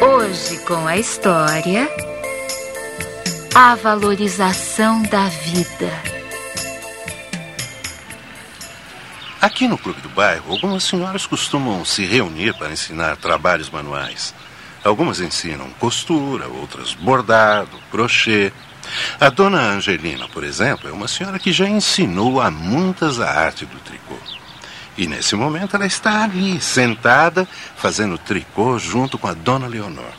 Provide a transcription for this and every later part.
Hoje com a história A valorização da vida. Aqui no clube do bairro, algumas senhoras costumam se reunir para ensinar trabalhos manuais. Algumas ensinam costura, outras bordado, crochê. A dona Angelina, por exemplo, é uma senhora que já ensinou a muitas a arte do tricô. E nesse momento ela está ali, sentada, fazendo tricô junto com a dona Leonor.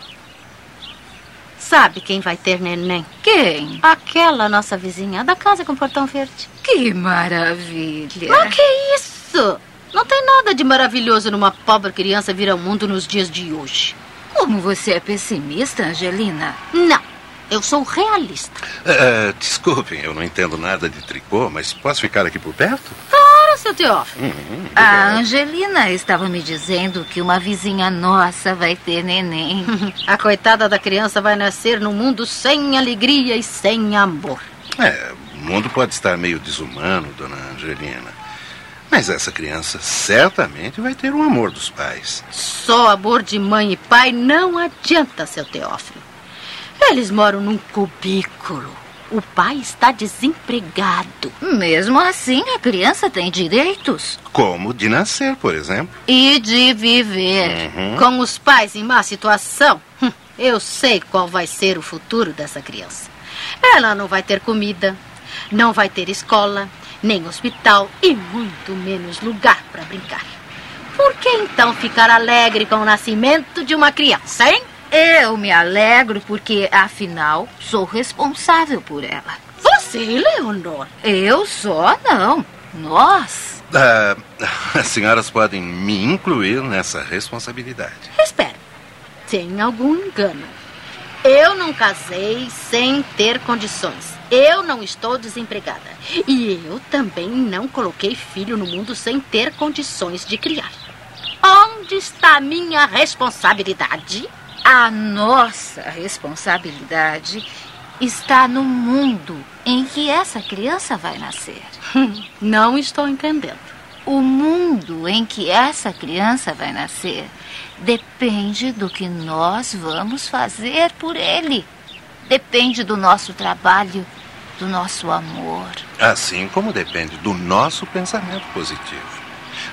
Sabe quem vai ter neném? Quem? Aquela nossa vizinha da casa com portão verde. Que maravilha! Mas que isso? Não tem nada de maravilhoso numa pobre criança vir ao mundo nos dias de hoje. Como você é pessimista, Angelina? Não, eu sou realista. Uh, desculpem, eu não entendo nada de tricô, mas posso ficar aqui por perto? Seu Teófilo. Uhum, A Angelina estava me dizendo que uma vizinha nossa vai ter neném. A coitada da criança vai nascer num mundo sem alegria e sem amor. É, o mundo pode estar meio desumano, dona Angelina. Mas essa criança certamente vai ter o amor dos pais. Só amor de mãe e pai não adianta, seu Teófilo. Eles moram num cubículo. O pai está desempregado. Mesmo assim, a criança tem direitos. Como de nascer, por exemplo. E de viver. Uhum. Com os pais em má situação, hum, eu sei qual vai ser o futuro dessa criança. Ela não vai ter comida, não vai ter escola, nem hospital e muito menos lugar para brincar. Por que então ficar alegre com o nascimento de uma criança, hein? Eu me alegro porque, afinal, sou responsável por ela. Você, Leonor. Eu só não. Nós. Ah, as senhoras podem me incluir nessa responsabilidade. Espera, tem algum engano. Eu não casei sem ter condições. Eu não estou desempregada. E eu também não coloquei filho no mundo sem ter condições de criar. Onde está a minha responsabilidade? A nossa responsabilidade está no mundo em que essa criança vai nascer. Não estou entendendo. O mundo em que essa criança vai nascer depende do que nós vamos fazer por ele. Depende do nosso trabalho, do nosso amor. Assim como depende do nosso pensamento positivo.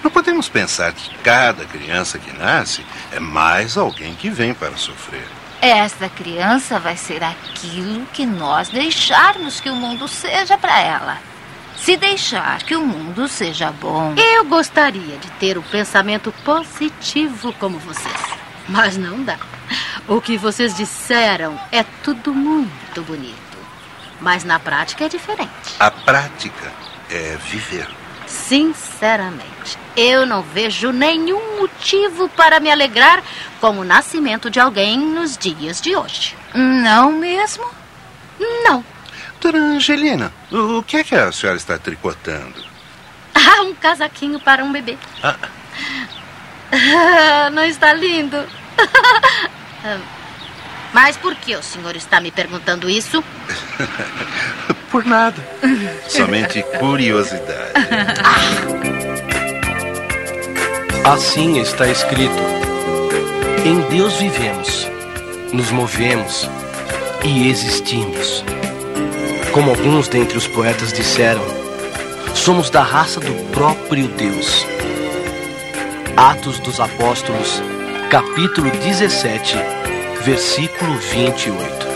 Não podemos pensar que cada criança que nasce é mais alguém que vem para sofrer. Esta criança vai ser aquilo que nós deixarmos que o mundo seja para ela. Se deixar que o mundo seja bom. Eu gostaria de ter o pensamento positivo como vocês. Mas não dá. O que vocês disseram é tudo muito bonito. Mas na prática é diferente. A prática é viver. Sinceramente, eu não vejo nenhum motivo para me alegrar com o nascimento de alguém nos dias de hoje. Não mesmo? Não. Dona Angelina, o que é que a senhora está tricotando? Ah, um casaquinho para um bebê. Ah, Ah, Não está lindo? Mas por que o senhor está me perguntando isso? Por nada. Somente curiosidade. Assim está escrito: Em Deus vivemos, nos movemos e existimos. Como alguns dentre os poetas disseram, somos da raça do próprio Deus. Atos dos Apóstolos, capítulo 17, versículo 28.